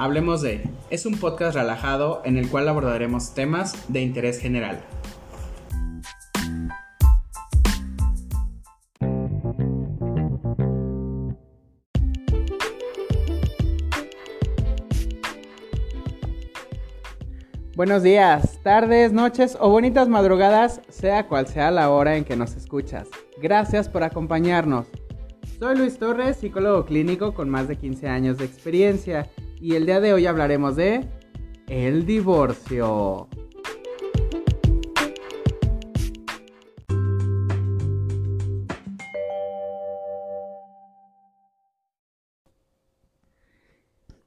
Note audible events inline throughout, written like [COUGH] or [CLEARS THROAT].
Hablemos de es un podcast relajado en el cual abordaremos temas de interés general. Buenos días, tardes, noches o bonitas madrugadas, sea cual sea la hora en que nos escuchas. Gracias por acompañarnos. Soy Luis Torres, psicólogo clínico con más de 15 años de experiencia y el día de hoy hablaremos de el divorcio.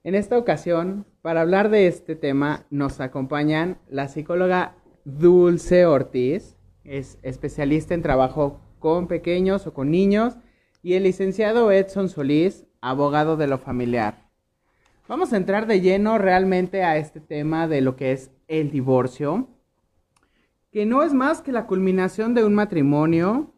En esta ocasión, para hablar de este tema, nos acompañan la psicóloga Dulce Ortiz, es especialista en trabajo con pequeños o con niños, y el licenciado Edson Solís, abogado de lo familiar. Vamos a entrar de lleno realmente a este tema de lo que es el divorcio, que no es más que la culminación de un matrimonio,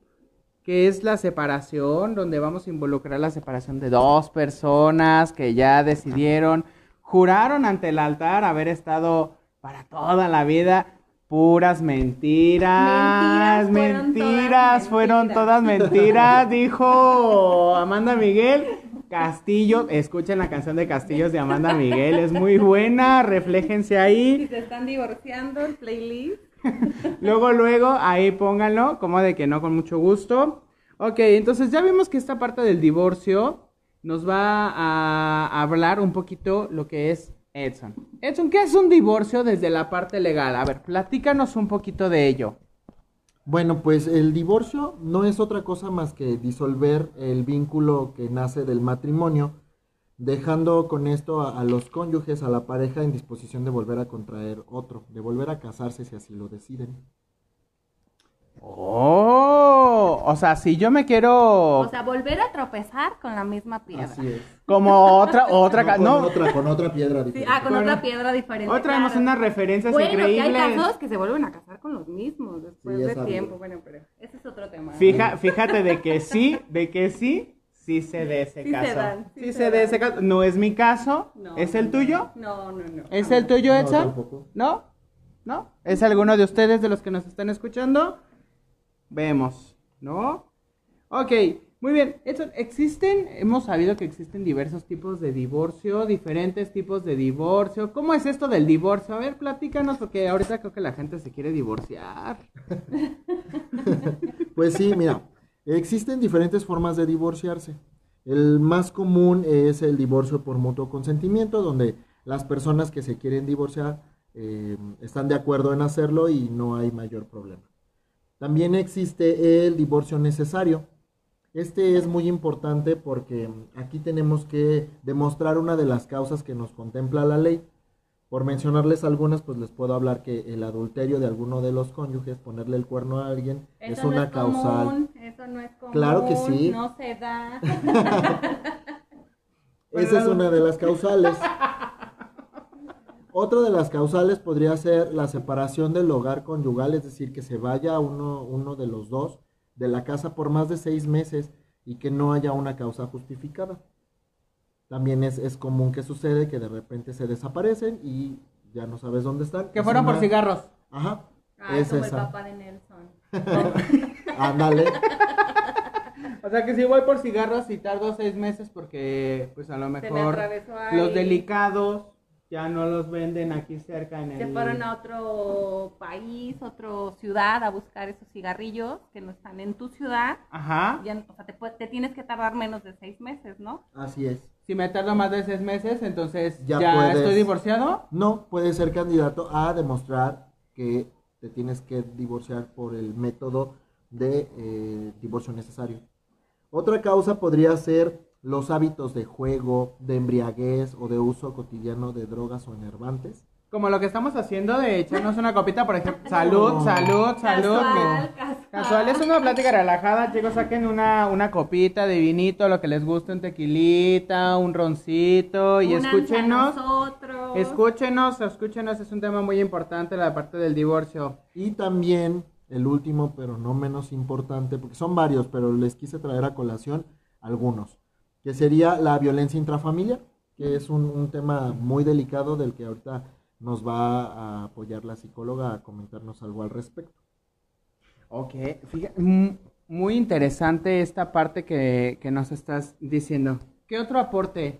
que es la separación, donde vamos a involucrar la separación de dos personas que ya decidieron, juraron ante el altar haber estado para toda la vida Puras mentiras, mentiras, fueron, todas, mentiras. [LAUGHS] dijo Amanda Miguel. Castillo, escuchen la canción de Castillos de Amanda Miguel, es muy buena, refléjense ahí. Si se están divorciando, el playlist. [LAUGHS] luego, luego, ahí pónganlo, como de que no, con mucho gusto. Ok, entonces ya vimos que esta parte del divorcio nos va a hablar un poquito lo que es Edson. Edson, ¿qué es un divorcio desde la parte legal? A ver, platícanos un poquito de ello. Bueno, pues el divorcio no es otra cosa más que disolver el vínculo que nace del matrimonio, dejando con esto a, los cónyuges, a la pareja en disposición de volver a contraer otro, de volver a casarse si así lo deciden. Oh, o sea, si yo me quiero... O sea, volver a tropezar con la misma piedra. Así es. Como otra, [LAUGHS] otra, no, con otra, con otra piedra diferente. ah, con otra piedra diferente. Otra vez unas referencias bueno, increíbles. Que hay casos que se vuelven a casar con los mismos después de tiempo. Bueno, pero ese es otro tema. Fija, fíjate de que sí, de que sí, sí se de ese caso. Se dan, sí, se, de ese caso. No es mi caso. No, ¿Es el tuyo? No, no, no. ¿Es el tuyo, Edson? No, ¿No? ¿Es alguno de ustedes de los que nos están escuchando? Vemos, ¿no? Ok, muy bien. existen, hemos sabido que existen diversos tipos de divorcio, diferentes tipos de divorcio. ¿Cómo es esto del divorcio? A ver, platícanos, porque ahorita creo que la gente se quiere divorciar. [LAUGHS] pues sí, mira, existen diferentes formas de divorciarse. El más común es el divorcio por mutuo consentimiento, donde las personas que se quieren divorciar eh, están de acuerdo en hacerlo y no hay mayor problema. También existe el divorcio necesario. Este es muy importante porque aquí tenemos que demostrar una de las causas que nos contempla la ley. Por mencionarles algunas, pues les puedo hablar que el adulterio de alguno de los cónyuges, ponerle el cuerno a alguien, es una causal. eso no es común. Claro que sí. No se da. [LAUGHS] Esa es una de las causales. [LAUGHS] Otra de las causales podría ser la separación del hogar conyugal, es decir, que se vaya uno, uno de los dos de la casa por más de seis meses y que no haya una causa justificada. También es, común que sucede que de repente se desaparecen y ya no sabes dónde están. Que fueron por cigarros. Ajá. Ah, es como el papá de Nelson. [LAUGHS] [LAUGHS] Ándale. o sea que si voy por cigarros y tardo seis meses porque pues a lo mejor los delicados ya no los venden aquí cerca en el... Se fueron a otro país, otra ciudad a buscar esos cigarrillos que no están en tu ciudad. Ajá. o sea, te, tienes que tardar menos de seis meses, ¿no? Así es. Si me tardo más de seis meses, entonces ya, estoy divorciado. No, puedes ser candidato a demostrar que te tienes que divorciar por el método de eh, divorcio necesario. Otra causa podría ser los hábitos de juego, de embriaguez o de uso cotidiano de drogas o enervantes. Como lo que estamos haciendo de echarnos una copita, por ejemplo. [LAUGHS] Salud, salud, salud. Casual, es una plática relajada, chicos. Saquen una, una copita de vinito, lo que les guste, un tequilita, un roncito. Y escúchenos. Escúchenos, escúchenos. Es un tema muy importante, la parte del divorcio. Y también, el último, pero no menos importante, porque son varios, pero les quise traer a colación algunos que sería la violencia intrafamiliar. que es un, un tema muy delicado del que ahorita nos va a apoyar la psicóloga a comentarnos algo al respecto. Ok, fíjate, mm, muy interesante esta parte que, que nos estás diciendo. ¿Qué otro aporte?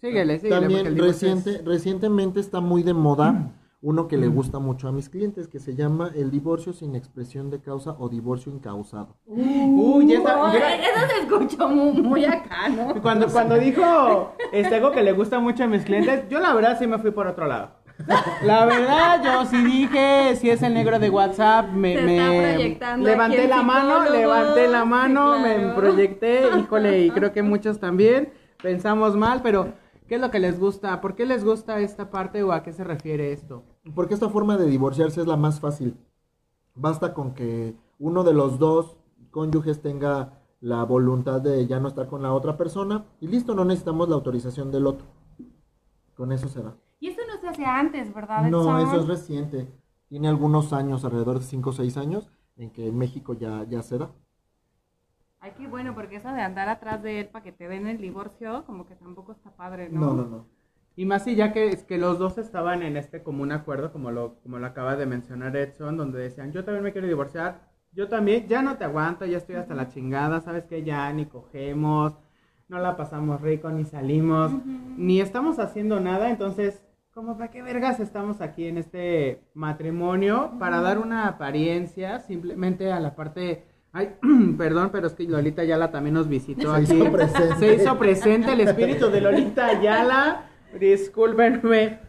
Síguele, síguele. También divorcio es- reciente, recientemente está muy de moda uno que le gusta mucho a mis clientes, que se llama el divorcio sin expresión de causa o divorcio incausado. Uy, está- Uy, mira. Eso se escuchó muy, muy acá, ¿no? [LAUGHS] Cuando, cuando dijo este algo que le gusta mucho a mis clientes, yo la verdad sí me fui por otro lado. [LAUGHS] La verdad, yo sí dije, si es el negro de WhatsApp, me, me- levanté la mano, levanté la Sí, mano, me proyecté, híjole, y creo que muchos también pensamos mal, pero ¿qué es lo que les gusta? ¿Por qué les gusta esta parte o a qué se refiere esto? Porque esta forma de divorciarse es la más fácil. Basta con que uno de los dos cónyuges tenga la voluntad de ya no estar con la otra persona y listo, no necesitamos la autorización del otro. Con eso se da. Y eso no se hace antes, ¿verdad? No, Edson? eso es reciente. Tiene algunos años, alrededor de 5 o 6 años, en que en México ya, ya se da. Ay, qué bueno, porque eso de andar atrás de él para que te den el divorcio, como que tampoco está padre, ¿no? No, no, no. Y más si ya que, que los dos estaban en este común acuerdo, como lo, como lo acaba de mencionar Edson, donde decían, yo también me quiero divorciar, yo también, ya no te aguanto, ya estoy hasta la chingada, sabes que ya ni cogemos, no la pasamos rico, ni salimos, ni estamos haciendo nada, entonces, como para qué vergas estamos aquí en este matrimonio? Para dar una apariencia simplemente a la parte... Ay, [CLEARS THROAT] perdón, pero es que Lolita Ayala también nos visitó Se aquí. hizo presente. Se hizo presente el espíritu de Lolita Ayala. Discúlpenme.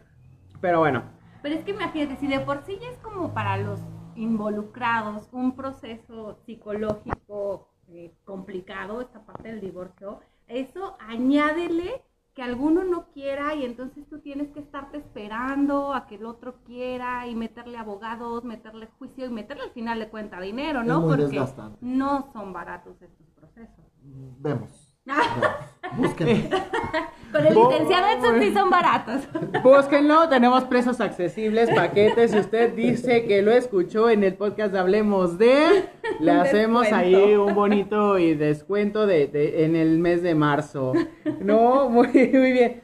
Pero bueno. Pero es que imagínate, si de por sí ya es como para los involucrados un proceso psicológico eh, complicado, esta parte del divorcio, eso añádele que alguno no quiera y entonces tú tienes que estarte esperando a que el otro quiera y meterle abogados, meterle juicio y meterle al final de cuenta dinero, ¿no? Es muy Porque desgastante. no son baratos estos procesos. Vemos. [LAUGHS] Vemos. Busquen. [LAUGHS] Con el Bo- licenciado Edson sí son baratos. [LAUGHS] Búsquenlo, tenemos precios accesibles, paquetes. Si usted dice que lo escuchó en el podcast de Hablemos de, [LAUGHS] le hacemos descuento. ahí un bonito y descuento de, de- en el mes de marzo. No, [LAUGHS] muy, muy bien.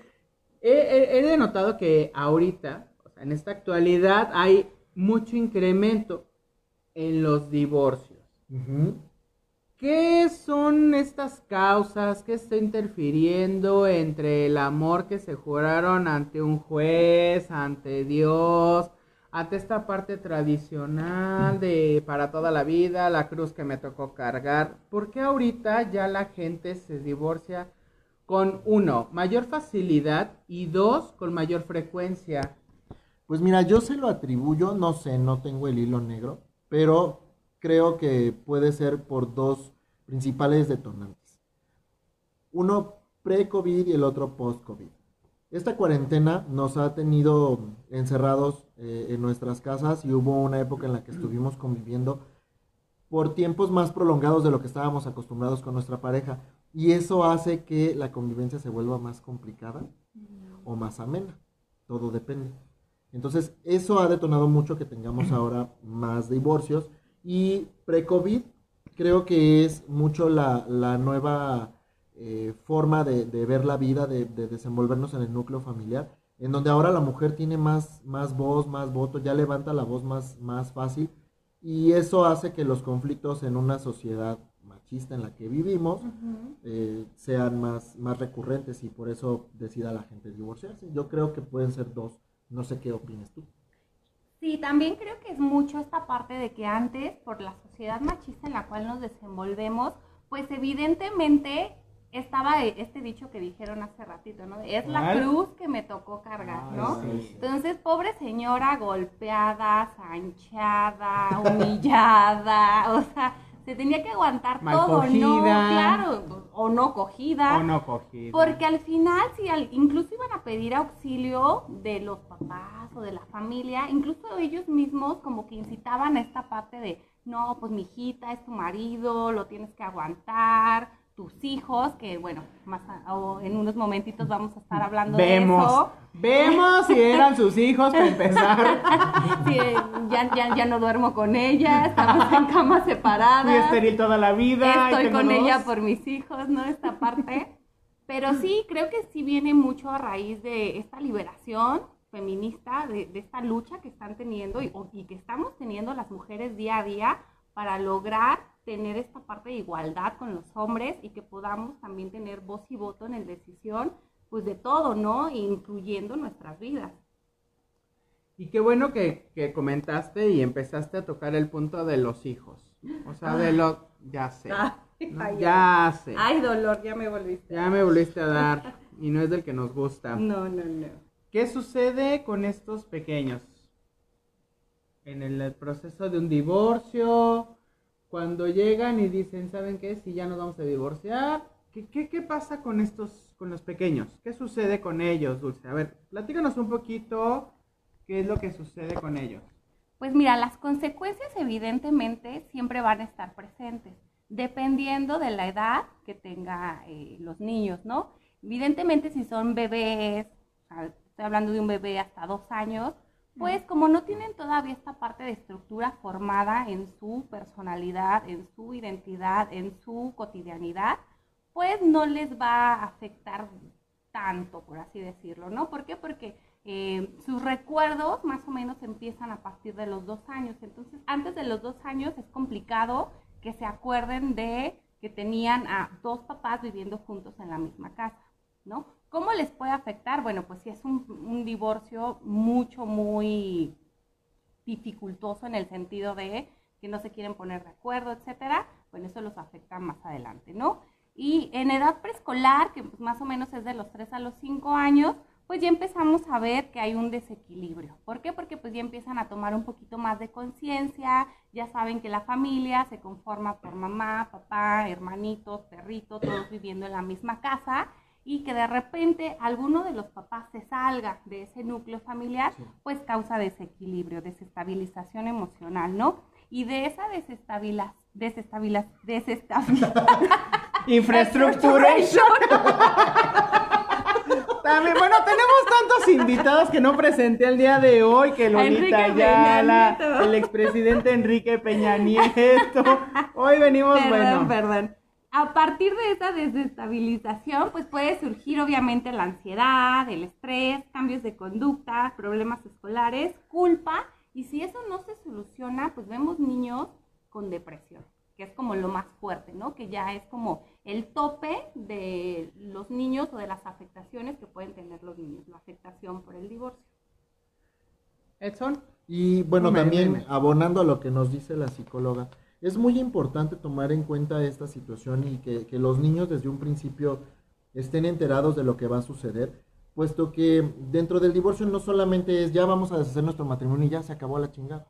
He, he- he denotado que ahorita, o sea, en esta actualidad, hay mucho incremento en los divorcios. Ujú. ¿Qué son estas causas? ¿Qué está interfiriendo entre el amor que se juraron ante un juez, ante Dios, ante esta parte tradicional de para toda la vida, la cruz que me tocó cargar? ¿Por qué ahorita ya la gente se divorcia con uno, mayor facilidad y dos, con mayor frecuencia? Pues mira, yo se lo atribuyo, no sé, no tengo el hilo negro, pero creo que puede ser por dos principales detonantes. Uno pre-COVID y el otro post-COVID. Esta cuarentena nos ha tenido encerrados eh, en nuestras casas y hubo una época en la que estuvimos conviviendo por tiempos más prolongados de lo que estábamos acostumbrados con nuestra pareja. Y eso hace que la convivencia se vuelva más complicada o más amena. Todo depende. Entonces, eso ha detonado mucho que tengamos ahora más divorcios. Y pre-COVID, creo que es mucho la, la nueva eh, forma de, de ver la vida, de, de desenvolvernos en el núcleo familiar, en donde ahora la mujer tiene más, más voz, más voto, ya levanta la voz más, más fácil. Y eso hace que los conflictos en una sociedad machista en la que vivimos eh, sean más, más recurrentes y por eso decida la gente divorciarse. Yo creo que pueden ser dos. No sé qué opinas tú. Sí, también creo que es mucho esta parte de que antes, por la sociedad machista en la cual nos desenvolvemos, pues evidentemente estaba e- este dicho que dijeron hace ratito, ¿no? Es la cruz que me tocó cargar, Ay, ¿no? sí, sí. Entonces, pobre señora golpeada, sanchada, [LAUGHS] humillada, o sea, se tenía que aguantar Mal todo, ¿no? cogida. Claro, o no cogida. O no cogida. Porque al final, si al- incluso iban a pedir auxilio de los papás o de la familia, incluso ellos mismos como que incitaban a esta parte de, no, pues mi hijita es tu marido, lo tienes que aguantar, tus hijos, que bueno, más a- o en unos momentitos vamos a estar hablando de Vemos. eso. Vemos si eran sus hijos para empezar. [LAUGHS] Sí, ya, ya, ya no duermo con ella, estamos en camas Fui separadas. estéril toda la vida. Estoy con ella por mis hijos, ¿no? Esta parte. Pero sí, creo que sí viene mucho a raíz de esta liberación feminista, de, de esta lucha que están teniendo y, y que estamos teniendo las mujeres día a día para lograr tener esta parte de igualdad con los hombres y que podamos también tener voz y voto en la decisión, pues de todo, ¿no? Incluyendo nuestras vidas. Y qué bueno que, que comentaste y empezaste a tocar el punto de los hijos. O sea, de los... Ya sé. ¿no? ay, Ya sé. Ay, dolor, ya me volviste. Ya me volviste a dar. [LAUGHS] Y no es del que nos gusta. No, no, no. ¿Qué sucede con estos pequeños? En el proceso de un divorcio, cuando llegan y dicen, ¿saben qué? Si ya nos vamos a divorciar, ¿qué, qué, qué pasa con estos, con los pequeños? ¿Qué sucede con ellos, Dulce? A ver, platícanos un poquito qué es lo que sucede con ellos. Pues mira, las consecuencias evidentemente siempre van a estar presentes, dependiendo de la edad que tenga eh, los niños, ¿no? Evidentemente si son bebés, estoy hablando de un bebé hasta dos años, pues como no tienen todavía esta parte de estructura formada en su personalidad, en su identidad, en su cotidianidad, pues no les va a afectar tanto, por así decirlo, ¿no? ¿Por qué? Porque eh, sus recuerdos más o menos empiezan a partir de los dos años. Entonces, antes de los dos años es complicado que se acuerden de que tenían a dos papás viviendo juntos en la misma casa, ¿no? ¿Cómo les puede afectar? Bueno, pues si es un, divorcio mucho, muy dificultoso en el sentido de que no se quieren poner de acuerdo, etcétera, bueno, eso los afecta más adelante, ¿no? Y en edad preescolar, que pues más o menos es de los 3 a los 5 años, pues ya empezamos a ver que hay un desequilibrio. ¿Por qué? Porque pues ya empiezan a tomar un poquito más de conciencia, ya saben que la familia se conforma por mamá, papá, hermanitos, perritos, todos viviendo en la misma casa y que de repente alguno de los papás se salga de ese núcleo familiar, pues causa desequilibrio, desestabilización emocional, ¿no? Y de esa desestabilización, desestabilización, desestabilización, [LAUGHS] Infraestructura. [LAUGHS] También, bueno, tenemos tantos invitados que no presenté el día de hoy, que Lolita Enrique Ayala, el expresidente Enrique Peña Nieto. [LAUGHS] Hoy venimos, perdón, bueno. perdón. A partir de esa desestabilización, pues puede surgir obviamente la ansiedad, el estrés, cambios de conducta, problemas escolares, culpa, y si eso no se soluciona, pues vemos niños con depresión, que es como lo más fuerte, ¿no? Que ya es como el tope de los niños o de las afectaciones que pueden tener los niños, la afectación por el divorcio. Edson. Y bueno, Dime, también dime. abonando a lo que nos dice la psicóloga, es muy importante tomar en cuenta esta situación y que, que los niños desde un principio estén enterados de lo que va a suceder, puesto que dentro del divorcio no solamente es ya vamos a deshacer nuestro matrimonio y ya se acabó la chingada,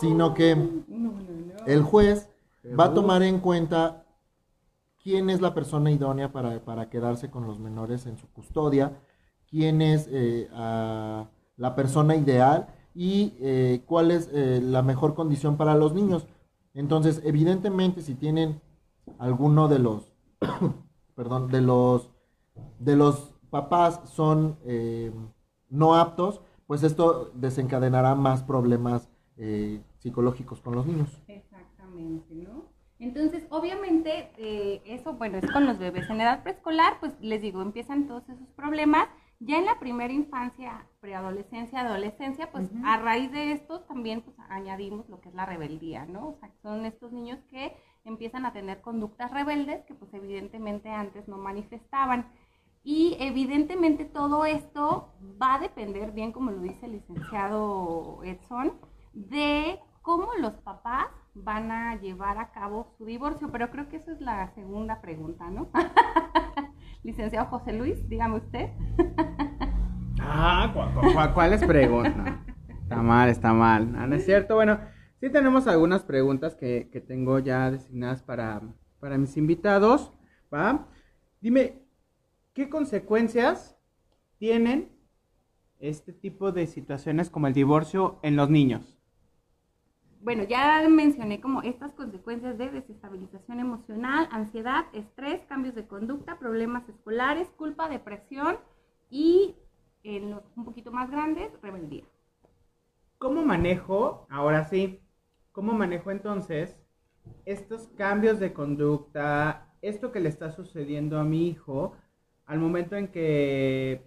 sino que el juez va a tomar en cuenta quién es la persona idónea para, para quedarse con los menores en su custodia, quién es eh, a la persona ideal y eh, cuál es eh, la mejor condición para los niños. Entonces, evidentemente, si tienen alguno de los, [COUGHS] perdón, de los, de los papás son eh, no aptos, pues esto desencadenará más problemas eh, psicológicos con los niños. Exactamente, ¿no? Entonces, obviamente, eh, eso, bueno, es con los bebés. En edad preescolar, pues les digo, empiezan todos esos problemas. Ya en la primera infancia, preadolescencia, adolescencia, pues Ujú. a raíz de estos también pues añadimos lo que es la rebeldía, ¿no? O sea, son estos niños que empiezan a tener conductas rebeldes que pues evidentemente antes no manifestaban. Y evidentemente todo esto va a depender, bien como lo dice el licenciado Edson, de cómo los papás van a llevar a cabo su divorcio. Pero creo que esa es la segunda pregunta, ¿no? [LAUGHS] licenciado José Luis, dígame usted. Ah, ¿cu- cu- cu- ¿cuáles preguntas? No, está mal, está mal. Ah, ¿No es cierto? Bueno, sí tenemos algunas preguntas que, que tengo ya designadas para, para mis invitados, ¿va? Dime, ¿qué consecuencias tienen este tipo de situaciones como el divorcio en los niños? Bueno, ya mencioné como estas consecuencias de desestabilización emocional, ansiedad, estrés, cambios de conducta, problemas escolares, culpa, depresión y en los un poquito más grandes, rebeldía. ¿Cómo manejo, ahora sí, cómo manejo entonces estos cambios de conducta, esto que le está sucediendo a mi hijo al momento en que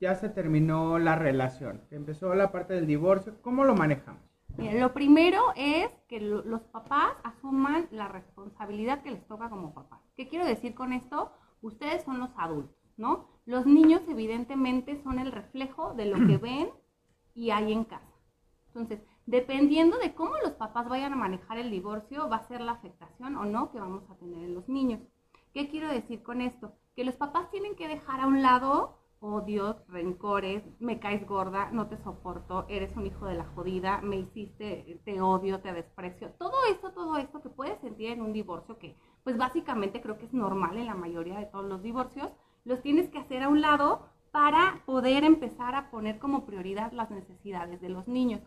ya se terminó la relación, empezó la parte del divorcio, ¿cómo lo manejamos? Lo primero es que los papás asuman la responsabilidad que les toca como papás. ¿Qué quiero decir con esto? Ustedes son los adultos, ¿no? Los niños evidentemente son el reflejo de lo que [CLEARS THROAT] ven y hay en casa. Entonces, dependiendo de cómo los papás vayan a manejar el divorcio, va a ser la afectación o no que vamos a tener en los niños. ¿Qué quiero decir con esto? Que los papás tienen que dejar a un lado odios, rencores, me caes gorda, no te soporto, eres un hijo de la jodida, me hiciste, te odio, te desprecio. Todo eso, todo esto que puedes sentir en un divorcio, que pues básicamente creo que es normal en la mayoría de todos los divorcios, los tienes que hacer a un lado para poder empezar a poner como prioridad las necesidades de los niños.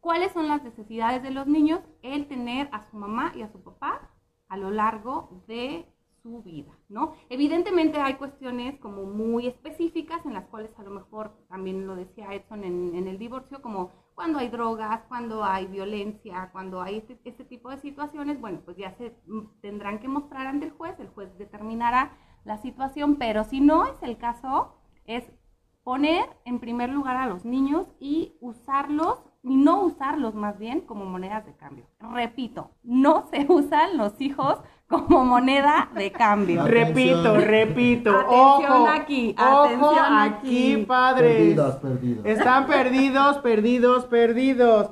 ¿Cuáles son las necesidades de los niños? El tener a su mamá y a su papá a lo largo de su vida, ¿no? Evidentemente hay cuestiones como muy específicas en las cuales a lo mejor, también lo decía Edson en, el divorcio, como cuando hay drogas, cuando hay violencia, cuando hay este, este, tipo de situaciones, bueno, pues ya se tendrán que mostrar ante el juez, el juez determinará la situación, pero si no es el caso, es poner en primer lugar a los niños y usarlos y no usarlos más bien como monedas de cambio. Repito, no [LAUGHS] se usan los hijos como moneda de cambio. Repito, repito. Atención aquí, atención aquí, padres. Perdidos, perdidos. Están perdidos, perdidos, perdidos.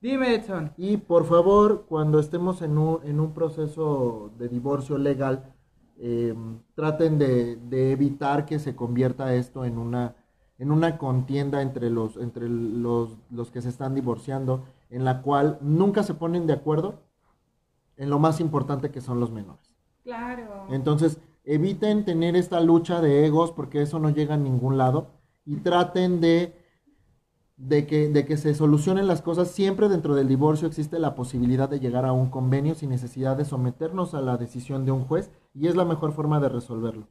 Dime, Edson. Y por favor, cuando estemos en un, en un proceso de divorcio legal, eh, traten de, de, evitar que se convierta esto en una, en una contienda entre, los, entre los, los que se están divorciando, en la cual nunca se ponen de acuerdo en lo más importante que son los menores. Claro. Entonces, eviten tener esta lucha de egos porque eso no llega a ningún lado y traten de, de, que, de que se solucionen las cosas. Siempre dentro del divorcio existe la posibilidad de llegar a un convenio sin necesidad de someternos a la decisión de un juez y es la mejor forma de resolverlo.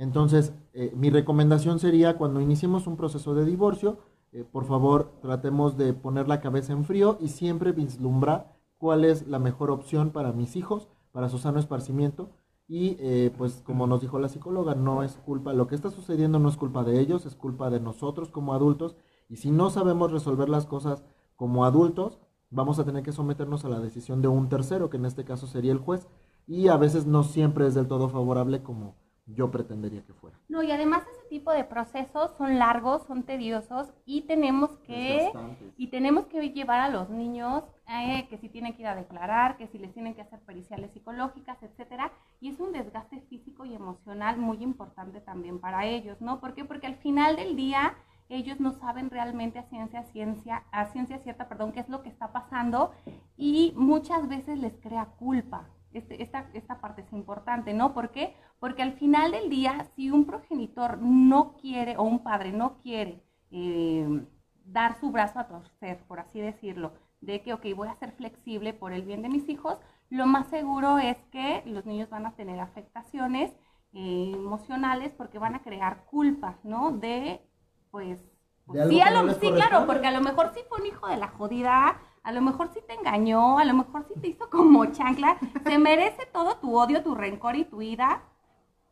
Entonces, eh, mi recomendación sería cuando iniciemos un proceso de divorcio, eh, por favor, tratemos de poner la cabeza en frío y siempre vislumbrar cuál es la mejor opción para mis hijos, para su sano esparcimiento. Y eh, pues como nos dijo la psicóloga, no es culpa, lo que está sucediendo no es culpa de ellos, es culpa de nosotros como adultos. Y si no sabemos resolver las cosas como adultos, vamos a tener que someternos a la decisión de un tercero, que en este caso sería el juez. Y a veces no siempre es del todo favorable como yo pretendería que fuera. No, y además ese tipo de procesos son largos, son tediosos y tenemos que y tenemos que llevar a los niños eh, que si tienen que ir a declarar, que si les tienen que hacer periciales psicológicas, etcétera, y es un desgaste físico y emocional muy importante también para ellos, ¿no? ¿Por qué? Porque al final del día ellos no saben realmente a ciencia ciencia a ciencia cierta, perdón, qué es lo que está pasando y muchas veces les crea culpa, este, esta, esta parte es importante, ¿no? ¿Por qué? Porque al final del día, si un progenitor no quiere o un padre no quiere eh, dar su brazo a torcer, por así decirlo, de que, ok, voy a ser flexible por el bien de mis hijos, lo más seguro es que los niños van a tener afectaciones eh, emocionales porque van a crear culpa, ¿no? De, pues, pues sí, sí claro, porque a lo mejor sí fue un hijo de la jodida, a lo mejor sí te engañó, a lo mejor sí te hizo como chancla, se merece todo tu odio, tu rencor y tu ira,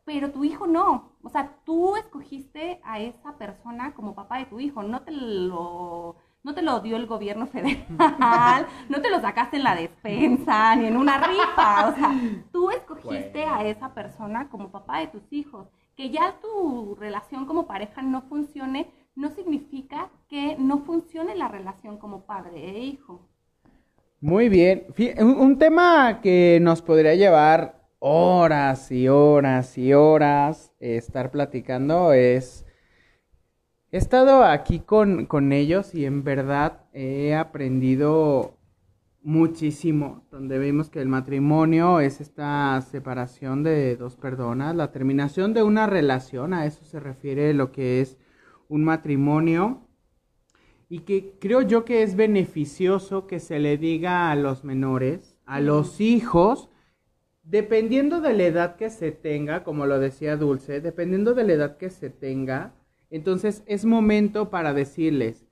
pero tu hijo no. O sea, tú escogiste a esa persona como papá de tu hijo, no te lo no te lo dio el gobierno federal, no te lo sacaste en la despensa ni en una rifa, o sea, tú escogiste a esa persona como papá de tus hijos. Que ya tu relación como pareja no funcione, no significa que no funcione la relación como padre e hijo. Muy bien. Un tema que nos podría llevar horas y horas y horas estar platicando es... He estado aquí con, con ellos y en verdad he aprendido muchísimo, donde vemos que el matrimonio es esta separación de dos personas, la terminación de una relación, a eso se refiere lo que es un matrimonio y que creo yo que es beneficioso que se le diga a los menores, a los hijos, dependiendo de la edad que se tenga, como lo decía Dulce, dependiendo de la edad que se tenga, entonces es momento para decirles,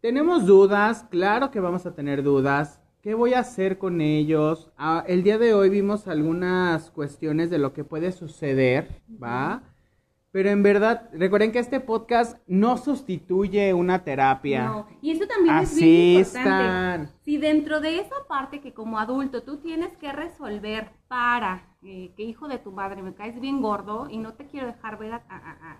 tenemos dudas, claro que vamos a tener dudas, ¿Qué voy a hacer con ellos? Ah, el día de hoy vimos algunas cuestiones de lo que puede suceder, ¿va? Pero en verdad, recuerden que este podcast no sustituye una terapia. No, y eso también es bien importante. Si dentro de esa parte que como adulto tú tienes que resolver para eh, que hijo de tu madre me caes bien gordo y no te quiero dejar ver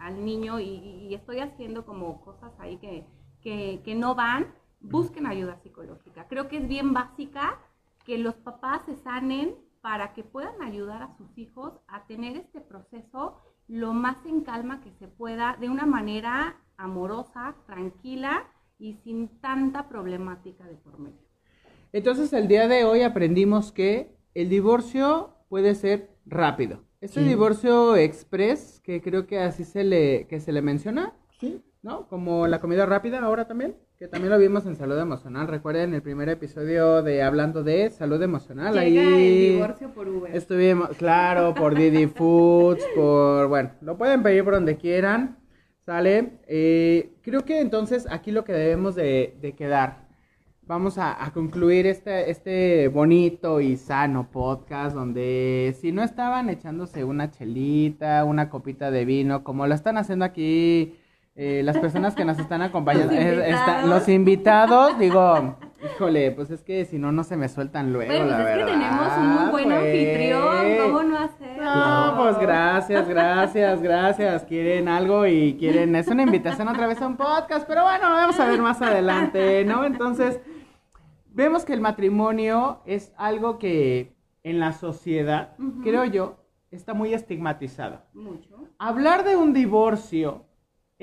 al niño y, estoy haciendo como cosas ahí que, que no van, busquen ayuda psicológica. Creo que es bien básica que los papás se sanen para que puedan ayudar a sus hijos a tener este proceso lo más en calma que se pueda, de una manera amorosa, tranquila y sin tanta problemática de por medio. Entonces el día de hoy aprendimos que el divorcio puede ser rápido. Este divorcio express, que creo que así se le, que se le menciona, sí. ¿No? Como la comida rápida ahora también, que también lo vimos en Salud Emocional. Recuerden el primer episodio de Hablando de Salud Emocional. Llega Ahí el divorcio por Uber. Estuvimos, claro, por Didi [LAUGHS] Foods, por, bueno, lo pueden pedir por donde quieran, ¿sale? Eh, creo que entonces aquí lo que debemos de, de quedar vamos a, concluir este, este bonito y sano podcast donde si no estaban echándose una chelita, una copita de vino, como lo están haciendo aquí eh, las personas que nos están acompañando, los invitados. digo, híjole, pues es que si no, no se me sueltan luego, bueno, pues es que tenemos un muy buen pues. anfitrión, ¿cómo no hacerlo? No, pues gracias, gracias, gracias. Quieren algo y quieren, es una invitación otra vez a un podcast, pero bueno, vamos a ver más adelante, ¿no? Entonces vemos que el matrimonio es algo que en la sociedad, creo yo, está muy estigmatizado. Mucho. Hablar de un divorcio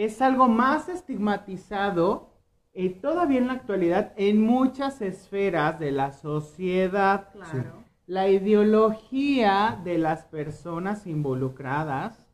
es algo más estigmatizado y eh, todavía en la actualidad en muchas esferas de la sociedad. Claro. La ideología de las personas involucradas,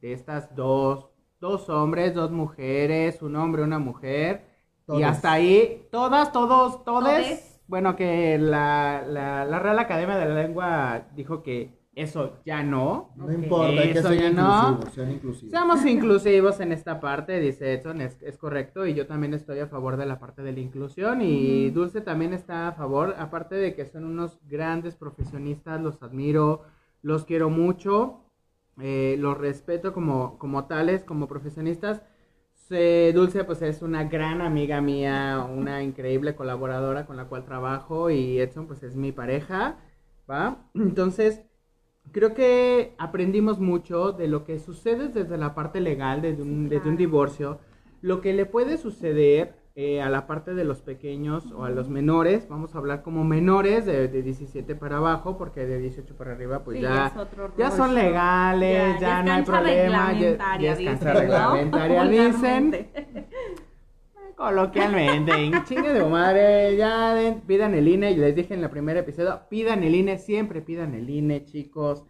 de estas dos, dos hombres, dos mujeres, un hombre, una mujer, y hasta ahí, todas, todos, todes. Bueno, que la, la, Real Academia de la Lengua dijo que eso ya no. No importa, que sean inclusivos, sean inclusivos. Seamos inclusivos en esta parte, dice Edson, es, es, correcto. Y yo también estoy a favor de la parte de la inclusión. Y Dulce también está a favor, aparte de que son unos grandes profesionistas, los admiro, los quiero mucho, eh, los respeto como, como tales, como profesionistas Dulce pues es una gran amiga mía, una increíble colaboradora con la cual trabajo y Edson pues es mi pareja, ¿va? Entonces, creo que aprendimos mucho de lo que sucede desde la parte legal, desde un, desde un divorcio, lo que le puede suceder eh, a la parte de los pequeños o a los menores, vamos a hablar como menores de, 17 para abajo, porque de 18 para arriba pues ya, ya son legales, ya, no hay problema, ya, ya, es cancha reglamentaria, [LAUGHS] dicen. [LAUGHS] Coloquialmente, chingue de madre, ya pidan el INE, les dije en el primer episodio, pidan el INE, siempre pidan el INE, chicos,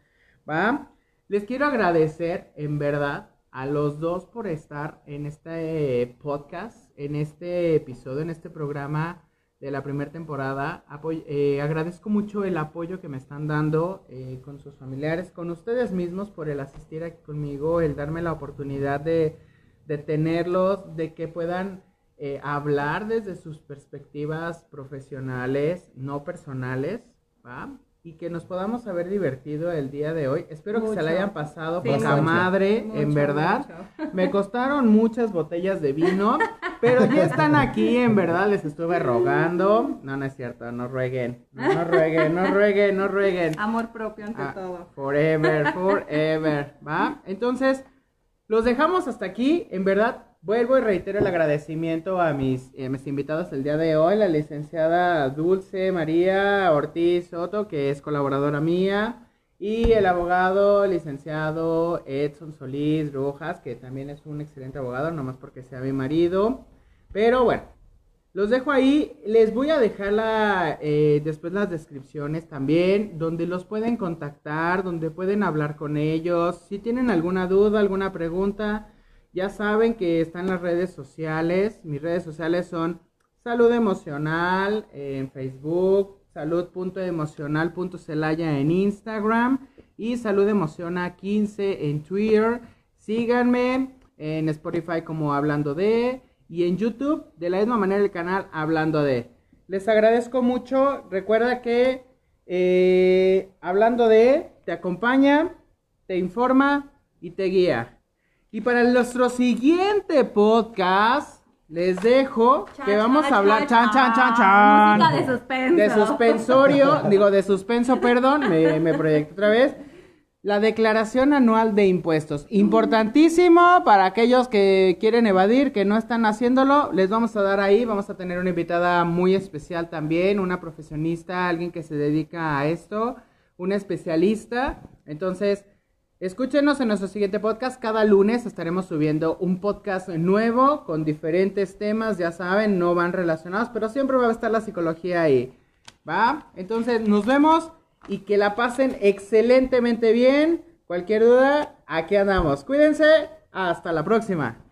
¿va? Les quiero agradecer, en verdad, a los dos por estar en este podcast, en este episodio, en este programa de la primera temporada. Eh, agradezco mucho el apoyo que me están dando eh, con sus familiares, con ustedes mismos por el asistir aquí conmigo, el darme la oportunidad de, de tenerlos, de que puedan eh, hablar desde sus perspectivas profesionales, no personales, ¿va? y que nos podamos haber divertido el día de hoy. Espero que se la hayan pasado por la madre, en verdad. [LAUGHS] Me costaron muchas botellas de vino, pero ya están aquí, en verdad, les estuve rogando. No, no es cierto, no rueguen, no, rueguen, no rueguen, no rueguen. Amor propio ante ah, todo. Forever, forever, ¿va? Entonces, los dejamos hasta aquí, en verdad. Vuelvo y reitero el agradecimiento a mis, eh, mis invitados el día de hoy, la licenciada Dulce María Ortiz Soto, que es colaboradora mía, y el abogado licenciado Edson Solís Rojas, que también es un excelente abogado, nomás porque sea mi marido. Pero bueno, los dejo ahí. Les voy a dejar la, eh, después las descripciones también, donde los pueden contactar, donde pueden hablar con ellos. Si tienen alguna duda, alguna pregunta ya saben que están las redes sociales. Mis redes sociales son Salud Emocional en Facebook, salud.emocional.celaya en Instagram y Salud Emociona 15 en Twitter. Síganme en Spotify como Hablando de y en YouTube de la misma manera el canal Hablando de. les agradezco mucho. Recuerda que eh, hablando de, te acompaña, te informa y te guía. Y para nuestro siguiente podcast, les dejo Chan, que vamos chan, a hablar. Chan, chan, chan, chan. Música de suspenso. De suspensorio, [LAUGHS] digo de suspenso, perdón, me, me proyecto otra vez. La declaración anual de impuestos. Importantísimo para aquellos que quieren evadir, que no están haciéndolo. Les vamos a dar ahí, vamos a tener una invitada muy especial también, una profesionista, alguien que se dedica a esto, una especialista. Entonces, escúchenos en nuestro siguiente podcast. Cada lunes estaremos subiendo un podcast nuevo con diferentes temas, ya saben, no van relacionados, pero siempre va a estar la psicología ahí. ¿Va? Entonces, nos vemos y que la pasen excelentemente bien. Cualquier duda, aquí andamos. Cuídense. Hasta la próxima.